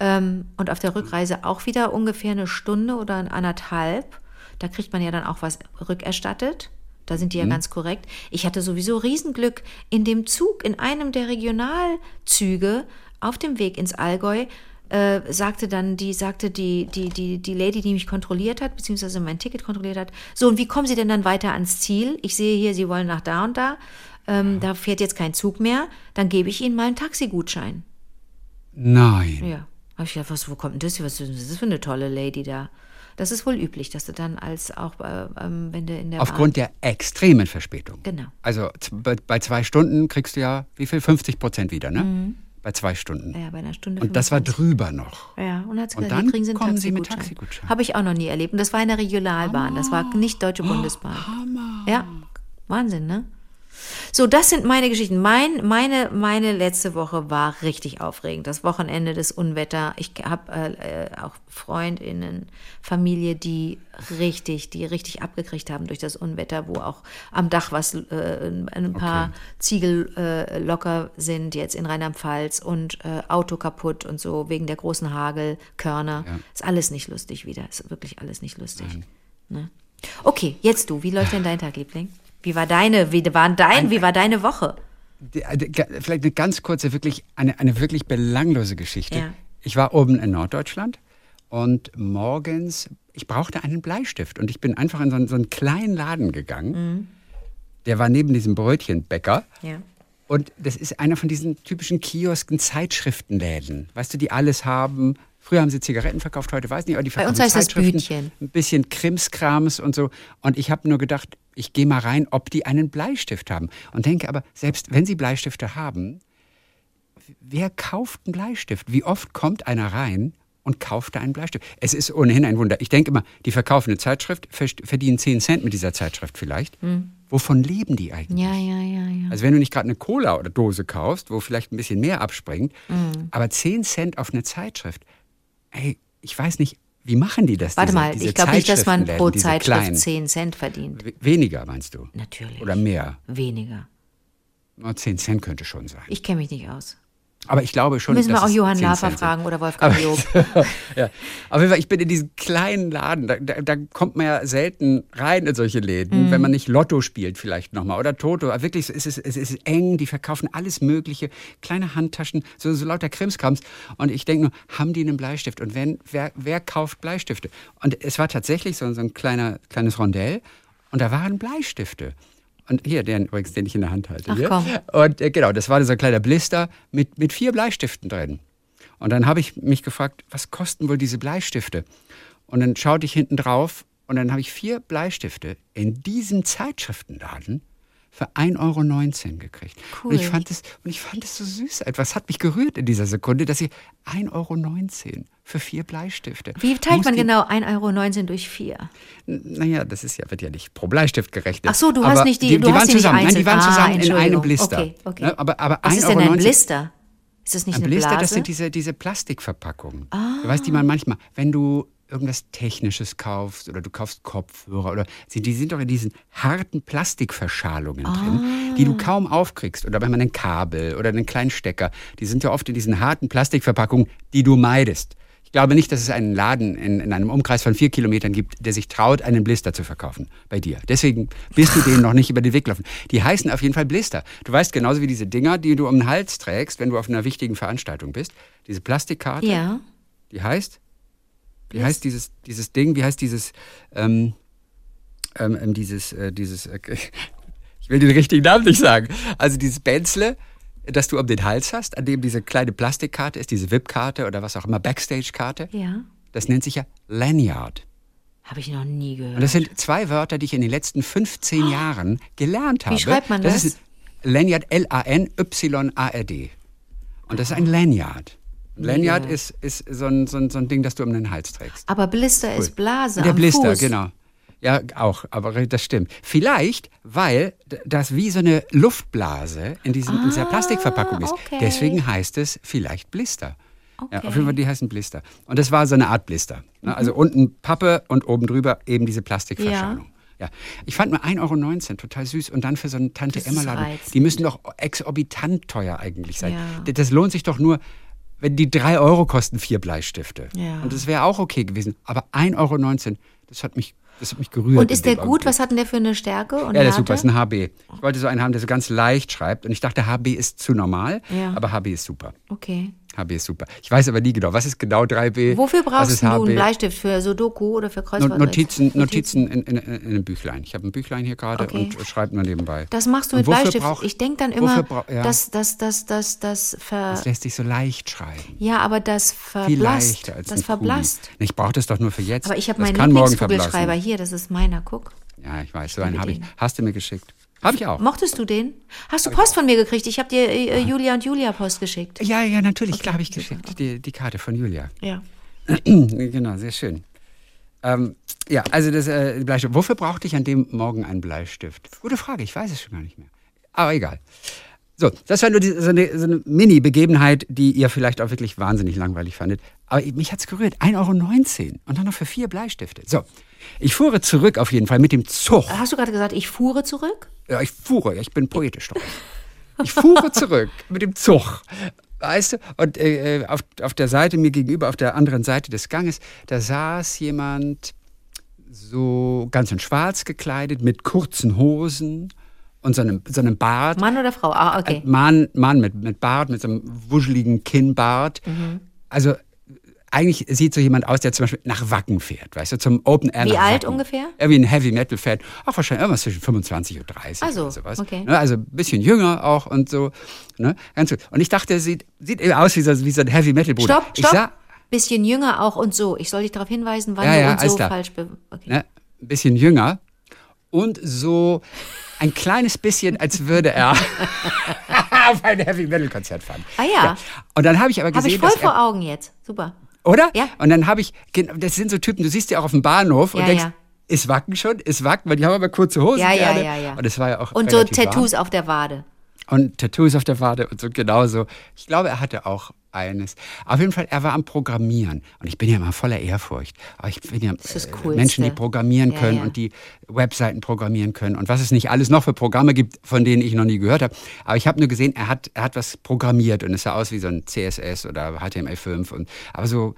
Ähm, und auf der Rückreise auch wieder ungefähr eine Stunde oder anderthalb. Da kriegt man ja dann auch was rückerstattet. Da sind die ja ganz korrekt. Ich hatte sowieso Riesenglück in dem Zug, in einem der Regionalzüge auf dem Weg ins Allgäu, äh, sagte dann die, sagte die, die, die, die Lady, die mich kontrolliert hat, beziehungsweise mein Ticket kontrolliert hat, so, und wie kommen Sie denn dann weiter ans Ziel? Ich sehe hier, Sie wollen nach da und da, ähm, da fährt jetzt kein Zug mehr, dann gebe ich Ihnen mal einen Taxigutschein. Nein. Ja. Habe ich gedacht, was, wo kommt denn das hier? Was ist das für eine tolle Lady da? Das ist wohl üblich, dass du dann als auch, äh, ähm, wenn du in der Aufgrund Bahn, der extremen Verspätung. Genau. Also bei, zwei Stunden kriegst du ja, wie viel? 50 Prozent wieder, ne? Bei zwei Stunden. Mhm. ja, bei einer Stunde Und das war 25. drüber noch. Ja, und, hat's Und gesagt, dann hier kriegen sie kommen sie mit Taxigutschein. Habe ich auch noch nie erlebt. Und das war in der Regionalbahn. Das war nicht Deutsche Bundesbahn. Ja, Wahnsinn, ne? So, das sind meine Geschichten. Mein, meine, meine letzte Woche war richtig aufregend. Das Wochenende, das Unwetter. Ich habe äh, äh, auch Freundinnen, Familie, die richtig, die richtig abgekriegt haben durch das Unwetter, wo auch am Dach was, äh, ein paar Okay. Ziegel äh, locker sind jetzt in Rheinland-Pfalz und äh, Auto kaputt und so wegen der großen Hagelkörner. Ja. Ist alles nicht lustig wieder. Ist wirklich alles nicht lustig. Ne? Okay, jetzt du. Wie läuft denn dein Tag, Liebling? Wie war deine, wie war dein, wie war deine Woche? Ga- Vielleicht eine ganz kurze, wirklich, eine, eine wirklich belanglose Geschichte. Ja. Ich war oben in Norddeutschland und morgens, ich brauchte einen Bleistift und ich bin einfach in so einen, so einen kleinen Laden gegangen. Der war neben diesem Brötchenbäcker. Ja. Und das ist einer von diesen typischen Kiosken, Zeitschriftenläden. Weißt du, die alles haben. Früher haben sie Zigaretten verkauft, heute weiß nicht, aber die Bei verkaufen uns heißt das Bütchen. Ein bisschen Krimskrams und so. Und ich habe nur gedacht, ich gehe mal rein, ob die einen Bleistift haben. Und denke aber, selbst wenn sie Bleistifte haben, wer kauft einen Bleistift? Wie oft kommt einer rein und kauft da einen Bleistift? Es ist ohnehin ein Wunder. Ich denke immer, die verkaufen eine Zeitschrift, ver- verdienen 10 Cent mit dieser Zeitschrift vielleicht. Wovon leben die eigentlich? Ja, ja, ja, ja. Also wenn du nicht gerade eine Cola oder Dose kaufst, wo vielleicht ein bisschen mehr abspringt, Mhm. aber 10 Cent auf eine Zeitschrift, ey, ich weiß nicht, wie machen die das? Warte diese, mal, diese ich glaube nicht, dass man pro Zeitschrift kleinen? 10 Cent verdient. We- Weniger meinst du? Natürlich. Oder mehr? Weniger. Na, 10 Cent könnte schon sein. Ich kenne mich nicht aus. Aber ich glaube schon, Müssen wir auch Johann 10 Lafer fragen oder Wolfgang <laughs> Job. ja. Auf jeden Fall, ich bin in diesem kleinen Laden. Da, da, da kommt man ja selten rein in solche Läden, Mhm. wenn man nicht Lotto spielt vielleicht nochmal oder Toto. Aber wirklich, es ist, es ist eng, die verkaufen alles Mögliche, kleine Handtaschen, so, so lauter Krimskrams. Und ich denke nur, haben die einen Bleistift? Und wenn, wer, wer kauft Bleistifte? Und es war tatsächlich so, so ein kleiner, kleines Rondell und da waren Bleistifte. Und hier, den übrigens, den ich in der Hand halte. Ach, komm. Und äh, genau, das war so ein kleiner Blister mit, mit vier Bleistiften drin. Und dann habe ich mich gefragt, was kosten wohl diese Bleistifte? Und dann schaute ich hinten drauf und dann habe ich vier Bleistifte in diesem Zeitschriftenladen für 1,19 Euro gekriegt. Cool. Und ich fand es und ich fand es so süß. Etwas hat mich gerührt in dieser Sekunde, dass ich 1,19 Euro für vier Bleistifte. Wie teilt Muss man genau 1,19 Euro durch 4? Naja, das ist ja, wird ja nicht pro Bleistift gerechnet. Ach so, du Aber hast nicht die- Die, du die hast waren zusammen. Nein, die waren Ah, zusammen in einem. Blister. Okay, okay. Ne, Aber, aber Was 1,19 ist denn ein Blister? Ist das nicht Ein eine Blister, Blase? das sind diese, diese Plastikverpackungen. Du weißt, die man manchmal, wenn du irgendwas Technisches kaufst oder du kaufst Kopfhörer oder sie, die sind doch in diesen harten Plastikverschalungen drin, die du kaum aufkriegst. Oder wenn man ein Kabel oder einen kleinen Stecker, die sind ja oft in diesen harten Plastikverpackungen, die du meidest. Ich glaube nicht, dass es einen Laden in, in einem Umkreis von vier Kilometern gibt, der sich traut, einen Blister zu verkaufen bei dir. Deswegen bist du denen noch nicht über den Weg gelaufen. Die heißen auf jeden Fall Blister. Du weißt genauso wie diese Dinger, die du um den Hals trägst, wenn du auf einer wichtigen Veranstaltung bist. Diese Plastikkarte, ja. die heißt, wie heißt dieses, dieses Ding, wie heißt dieses, ähm, ähm, ähm, dieses, äh, dieses, äh, <laughs> ich will den richtigen Namen nicht sagen. Also dieses Benzle, das du um den Hals hast, an dem diese kleine Plastikkarte ist, diese VIP-Karte oder was auch immer, Backstage-Karte, Ja. das nennt sich ja Lanyard. Habe ich noch nie Und gehört. das sind zwei Wörter, die ich in den letzten 15 Jahren gelernt habe. schreibt man das? ist Lanyard, L-A-N-Y-A-R-D. Und das ist ein Lanyard. Lanyard gehört. ist, ist so, ein, so, ein, so ein Ding, das du um den Hals trägst. Aber Blister ist Blase Der am Blister, Fuß. genau. Ja, auch, aber das stimmt. Vielleicht, weil das wie so eine Luftblase in, diesem, in dieser Plastikverpackung ist. Ah, okay. Deswegen heißt es vielleicht Blister. Ja, Okay. auf jeden Fall, die heißen Blister. Und das war so eine Art Blister. Ne? Also unten Pappe und oben drüber eben diese Plastikverschalung. Ja. Ich fand mir 1,19 Euro total süß und dann für so einen Tante-Emma-Laden, die müssen doch exorbitant teuer eigentlich sein. Ja. Das lohnt sich doch nur, wenn die 3 Euro kosten, vier Bleistifte. Ja. Und das wäre auch okay gewesen. Aber 1,19 Euro, das hat mich, das hat mich gerührt. Und ist der gut? Was hat denn der für eine Stärke? Und Ja, der ist super, Härte? ist ein HB. Ich wollte so einen haben, der so ganz leicht schreibt. Und ich dachte, HB ist zu normal, Ja. aber HB ist super. Okay. HB ist super. Ich weiß aber nie genau, was ist genau 3b? Wofür brauchst du einen? Bleistift? Für Sudoku oder für Kreuzworträtsel? Notizen, Notizen in, in, in einem Büchlein. Ich habe ein Büchlein hier gerade Okay. und schreibe nur nebenbei. Das machst du mit Bleistift. brauch- ich denke dann immer, ja. dass das, das, das, das, ver, Das lässt sich so leicht schreiben. ja, aber das Viel verblasst. leichter als das verblasst. Ich brauche das doch nur für jetzt. Aber ich habe meinen Lieblingskugelschreiber hier, das ist meiner, guck. Ja, ich weiß, so einen habe ich. Hast du mir geschickt? Habe ich auch. Mochtest du den? Hast du Post von mir gekriegt? Ich habe dir äh, Julia und Julia Post geschickt. Ja, ja, natürlich, klar habe ich geschickt. Die, die Karte von Julia. Ja. <clears throat> genau, sehr schön. Ähm, ja, also das äh, Bleistift. Wofür brauchte ich an dem Morgen einen Bleistift? Gute Frage, ich weiß es schon gar nicht mehr. Aber egal. So, das war nur die, so eine, so eine Mini-Begebenheit, die ihr vielleicht auch wirklich wahnsinnig langweilig fandet. Aber mich hat's gerührt. 1,19 Euro. Und dann noch für vier Bleistifte. So, ich fuhre zurück auf jeden Fall mit dem Zug. Hast du gerade gesagt, ich fuhre zurück? Ja, ich fuhre, ich bin poetisch drauf. Ich fuhre zurück mit dem Zug. Weißt du? Und äh, auf, auf der Seite mir gegenüber, auf der anderen Seite des Ganges, da saß jemand so ganz in schwarz gekleidet, mit kurzen Hosen und so einem, so einem Bart. Mann oder Frau? Ah, okay. Mann, Mann mit, mit Bart, mit so einem wuscheligen Kinnbart. Mhm. Also eigentlich sieht so jemand aus, der zum Beispiel nach Wacken fährt, weißt du, zum Open Air. Wie alt Wacken. ungefähr? Irgendwie ein Heavy Metal Fan. Auch wahrscheinlich irgendwas zwischen 25 und 30 Ach so, oder sowas. okay. Ne, also ein bisschen jünger auch und so. Ne, ganz gut. Und ich dachte, er sieht, sieht eben aus wie so, wie so ein Heavy Metal Bruder. Stopp, Ich stopp. sah, Bisschen jünger auch und so. Ich soll dich darauf hinweisen, wann Ja, du ja, und alles so klar. falsch okay. ne, ein bisschen jünger und so ein kleines bisschen, als würde er <laughs> auf ein Heavy Metal Konzert fahren. Ah ja. Und dann habe ich aber Habe gesehen, ich voll dass vor Augen jetzt. Super. Oder? Ja. Und dann habe ich, das sind so Typen, du siehst die auch auf dem Bahnhof und Ja, denkst, ja. ist Wacken schon? Ist Wacken? Weil die haben aber kurze Hosen Ja, ja, ja, ja. Und es war ja auch Und so Tattoos auf der Wade. Und Tattoos auf der Wade und so genauso. Ich glaube, er hatte auch eines. Auf jeden Fall, er war am Programmieren. Und ich bin ja immer voller Ehrfurcht. Aber ich bin ja äh, Coolste. Menschen, die programmieren Ja, können ja. und die Webseiten programmieren können. Und was es nicht alles noch für Programme gibt, von denen ich noch nie gehört habe. Aber ich habe nur gesehen, er hat, er hat was programmiert und es sah aus wie so ein CSS oder HTML5. Und, aber so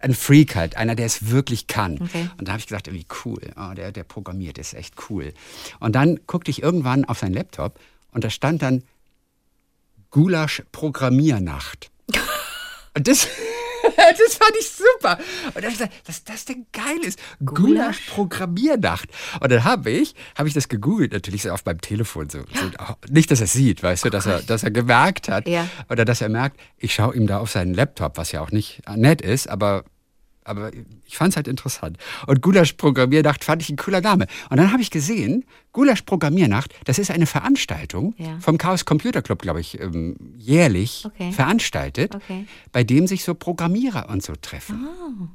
ein Freak halt, einer, der es wirklich kann. Okay. Und da habe ich gesagt, irgendwie cool, oh, der, der programmiert, ist echt cool. Und dann guckte ich irgendwann auf seinen Laptop und da stand dann Gulasch-Programmiernacht. Und <laughs> das, das fand ich super. Und dann habe ich gesagt, dass das denn geil ist. Gulasch-Programmiernacht. Und dann habe ich, habe ich das gegoogelt, natürlich so auf meinem Telefon so. so nicht, dass er sieht, weißt du, dass er, dass er gemerkt hat. Ja. Oder dass er merkt, ich schaue ihm da auf seinen Laptop, was ja auch nicht nett ist, aber aber ich fand es halt interessant. Und Gulasch Programmiernacht fand ich ein cooler Name. Und dann habe ich gesehen, Gulasch Programmiernacht, das ist eine Veranstaltung Ja. vom Chaos Computer Club, glaube ich, ähm, jährlich Okay. veranstaltet, Okay. bei dem sich so Programmierer und so treffen. Ah.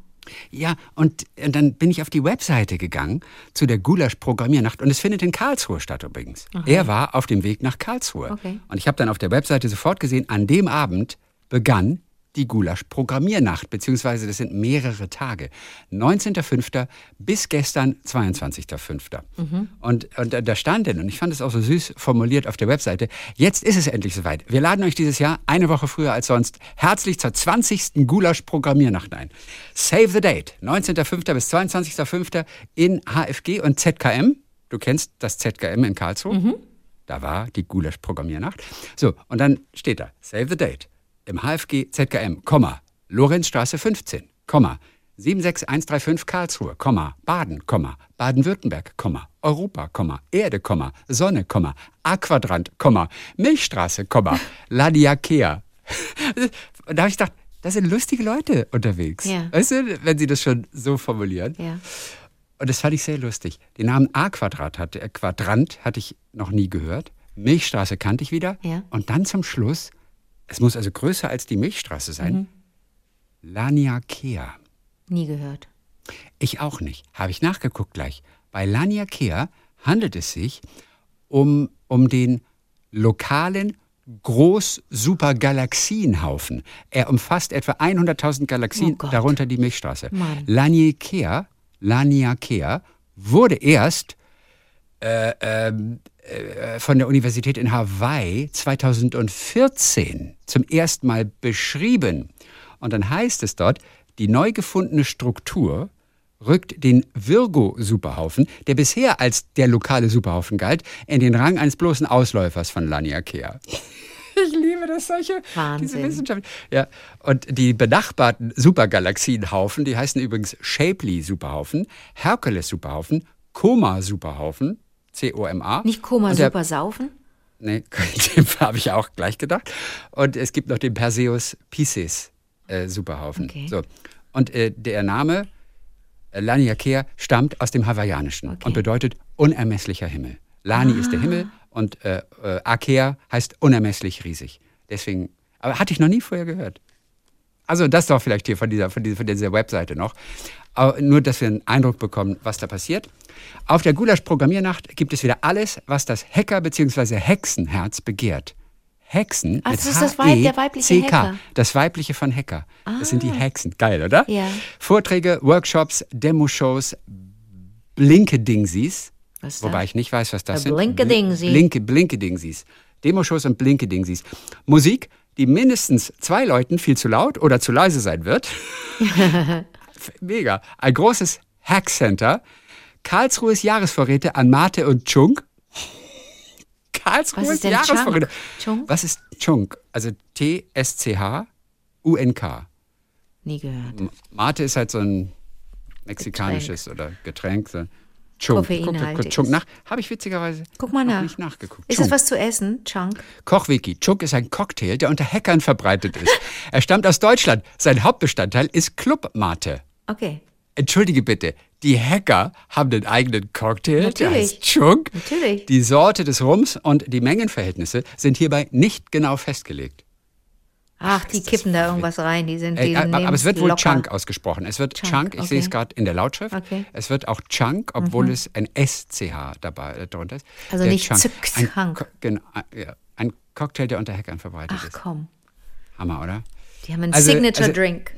Ja, und, und dann bin ich auf die Webseite gegangen zu der Gulasch Programmiernacht und es findet in Karlsruhe statt übrigens. Er war auf dem Weg nach Karlsruhe. Okay. Und ich habe dann auf der Webseite sofort gesehen, an dem Abend begann die Gulasch Programmiernacht, beziehungsweise das sind mehrere Tage. 19.05. bis gestern 22.05. Und, und da- stand denn, und ich fand es auch so süß formuliert auf der Webseite, jetzt ist es endlich soweit. Wir laden euch dieses Jahr, eine Woche früher als sonst, herzlich zur 20. Gulasch Programmiernacht ein. Save the date, 19.05. bis 22.05. in HFG und ZKM. Du kennst das ZKM in Karlsruhe? Da war die Gulasch-Programmiernacht. So, und dann steht da, save the date, im HFG ZKM, Komma, Lorenzstraße 15, Komma, 76135 Karlsruhe, Komma, Baden, Komma, Baden-Württemberg, Komma, Europa, Komma, Erde, Komma, Sonne, Komma, A-Quadrant, Komma, Milchstraße, Komma, <laughs> Ladiakea. <laughs> Da habe ich gedacht, da sind lustige Leute unterwegs. Ja. Weißt du, wenn sie das schon so formulieren. Ja. Und das fand ich sehr lustig. Den Namen A-Quadrat hatte, äh, Quadrant hatte ich noch nie gehört. Milchstraße kannte ich wieder. Ja. Und dann zum Schluss, es muss also größer als die Milchstraße sein, Mhm. Laniakea. Nie gehört. Ich auch nicht. Habe ich nachgeguckt gleich. Bei Laniakea handelt es sich um, um den lokalen Groß-Super-Galaxienhaufen. Er umfasst etwa 100.000 Galaxien, Oh darunter die Milchstraße. Laniakea, Laniakea wurde erst äh, äh, von der Universität in Hawaii 2014 zum ersten Mal beschrieben. Und dann heißt es dort, die neu gefundene Struktur rückt den Virgo-Superhaufen, der bisher als der lokale Superhaufen galt, in den Rang eines bloßen Ausläufers von Laniakea. <laughs> Ich liebe das solche Wahnsinn. diese Wissenschaft. Ja, und die benachbarten Supergalaxienhaufen, die heißen übrigens Shapley Superhaufen, Hercules Superhaufen, Coma. Nicht Koma der- super saufen? Nee, <laughs> dem habe ich auch gleich gedacht. Und es gibt noch den Perseus Pisces äh, Superhaufen. Okay. So. Und äh, der Name äh, Laniakea stammt aus dem Hawaiianischen Okay. und bedeutet unermesslicher Himmel. Lani ist der Himmel und äh, äh, Akea heißt unermesslich riesig. Deswegen, aber hatte ich noch nie vorher gehört. Also das doch vielleicht hier von dieser, von dieser, von dieser Webseite noch. Nur, dass wir einen Eindruck bekommen, was da passiert. Auf der Gulasch-Programmiernacht gibt es wieder alles, was das Hacker- bzw. Hexenherz begehrt. Hexen Ach, das ist das Weib- der weibliche H-E-C-K. Hacker. Das weibliche von Hacker. Das sind die Hexen. Geil, oder? Ja. Vorträge, Workshops, Demoshows, Blinkedingsies. Wobei ich nicht weiß, was das Der sind. Blinkedingsi. Blinke, Blinkedingsies. Demoshows und Blinkedingsies. Musik, die mindestens zwei Leuten viel zu laut oder zu leise sein wird. <laughs> Mega. Ein großes Hackcenter. Karlsruhes Jahresvorräte an Mate und Chunk. Karlsruhes Was ist denn Jahresvorräte. Chunk? Was ist Chunk? Also T-S-C-H-U-N-K. Nie gehört. Mate ist halt so ein mexikanisches oder Getränk. So. Chunk. Koffeinhaltiges. Chunk nach. Habe ich witzigerweise Guck mal nach. nicht nachgeguckt. Ist Chunk. es was zu essen? Chunk? Kochwiki. Chunk ist ein Cocktail, der unter Hackern verbreitet ist. er stammt aus Deutschland. Sein Hauptbestandteil ist Clubmate. Okay. Entschuldige bitte, die Hacker haben den eigenen Cocktail, der Natürlich. heißt Chunk. Natürlich. Die Sorte des Rums und die Mengenverhältnisse sind hierbei nicht genau festgelegt. Ach, die kippen da irgendwas rein. Die sind, die Äh, aber, es wird wohl locker. Chunk ausgesprochen. Es wird Chunk, Chunk, ich sehe es okay. gerade in der Lautschrift. Okay. Mhm. Es wird auch Chunk, obwohl es ein SCH dabei äh, darunter ist. Also Der nicht Ein, Zückchunk. Co- genau, ja, ein Cocktail, der unter Hackern verbreitet Ach ist. komm. Hammer, oder? Die haben einen Also- Signature also- Drink.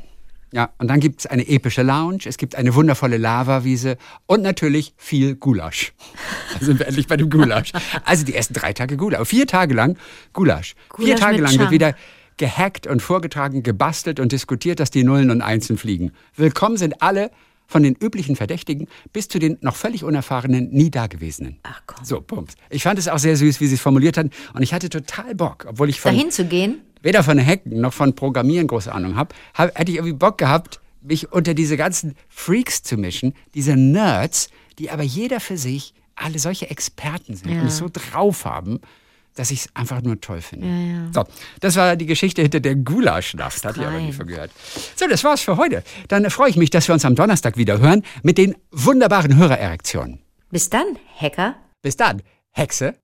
Ja, und dann gibt es eine epische Lounge, es gibt eine wundervolle Lavawiese und natürlich viel Gulasch. <laughs> Da sind wir endlich bei dem Gulasch. <laughs> Also die ersten drei Tage Gulasch. Vier Tage lang Gulasch. Vier Gulasch Tage mit lang Chunk. wird wieder gehackt und vorgetragen, gebastelt und diskutiert, dass die Nullen und Einsen fliegen. Willkommen sind alle von den üblichen Verdächtigen bis zu den noch völlig unerfahrenen, nie Dagewesenen. Ach komm. So, Pumps. Ich fand es auch sehr süß, wie sie es formuliert hatten und ich hatte total Bock, obwohl ich von Dahin zu gehen? weder von Hacken noch von Programmieren große Ahnung habe, hab, hätte ich irgendwie Bock gehabt, mich unter diese ganzen Freaks zu mischen, diese Nerds, die aber jeder für sich alle solche Experten sind Ja. und es so drauf haben, dass ich es einfach nur toll finde. So, das war die Geschichte hinter der Gulaschnacht, hatte ich aber nie von gehört. So, das war's für heute. Dann freue ich mich, dass wir uns am Donnerstag wieder hören mit den wunderbaren Hörererektionen. Bis dann, Hacker. Bis dann, Hexe.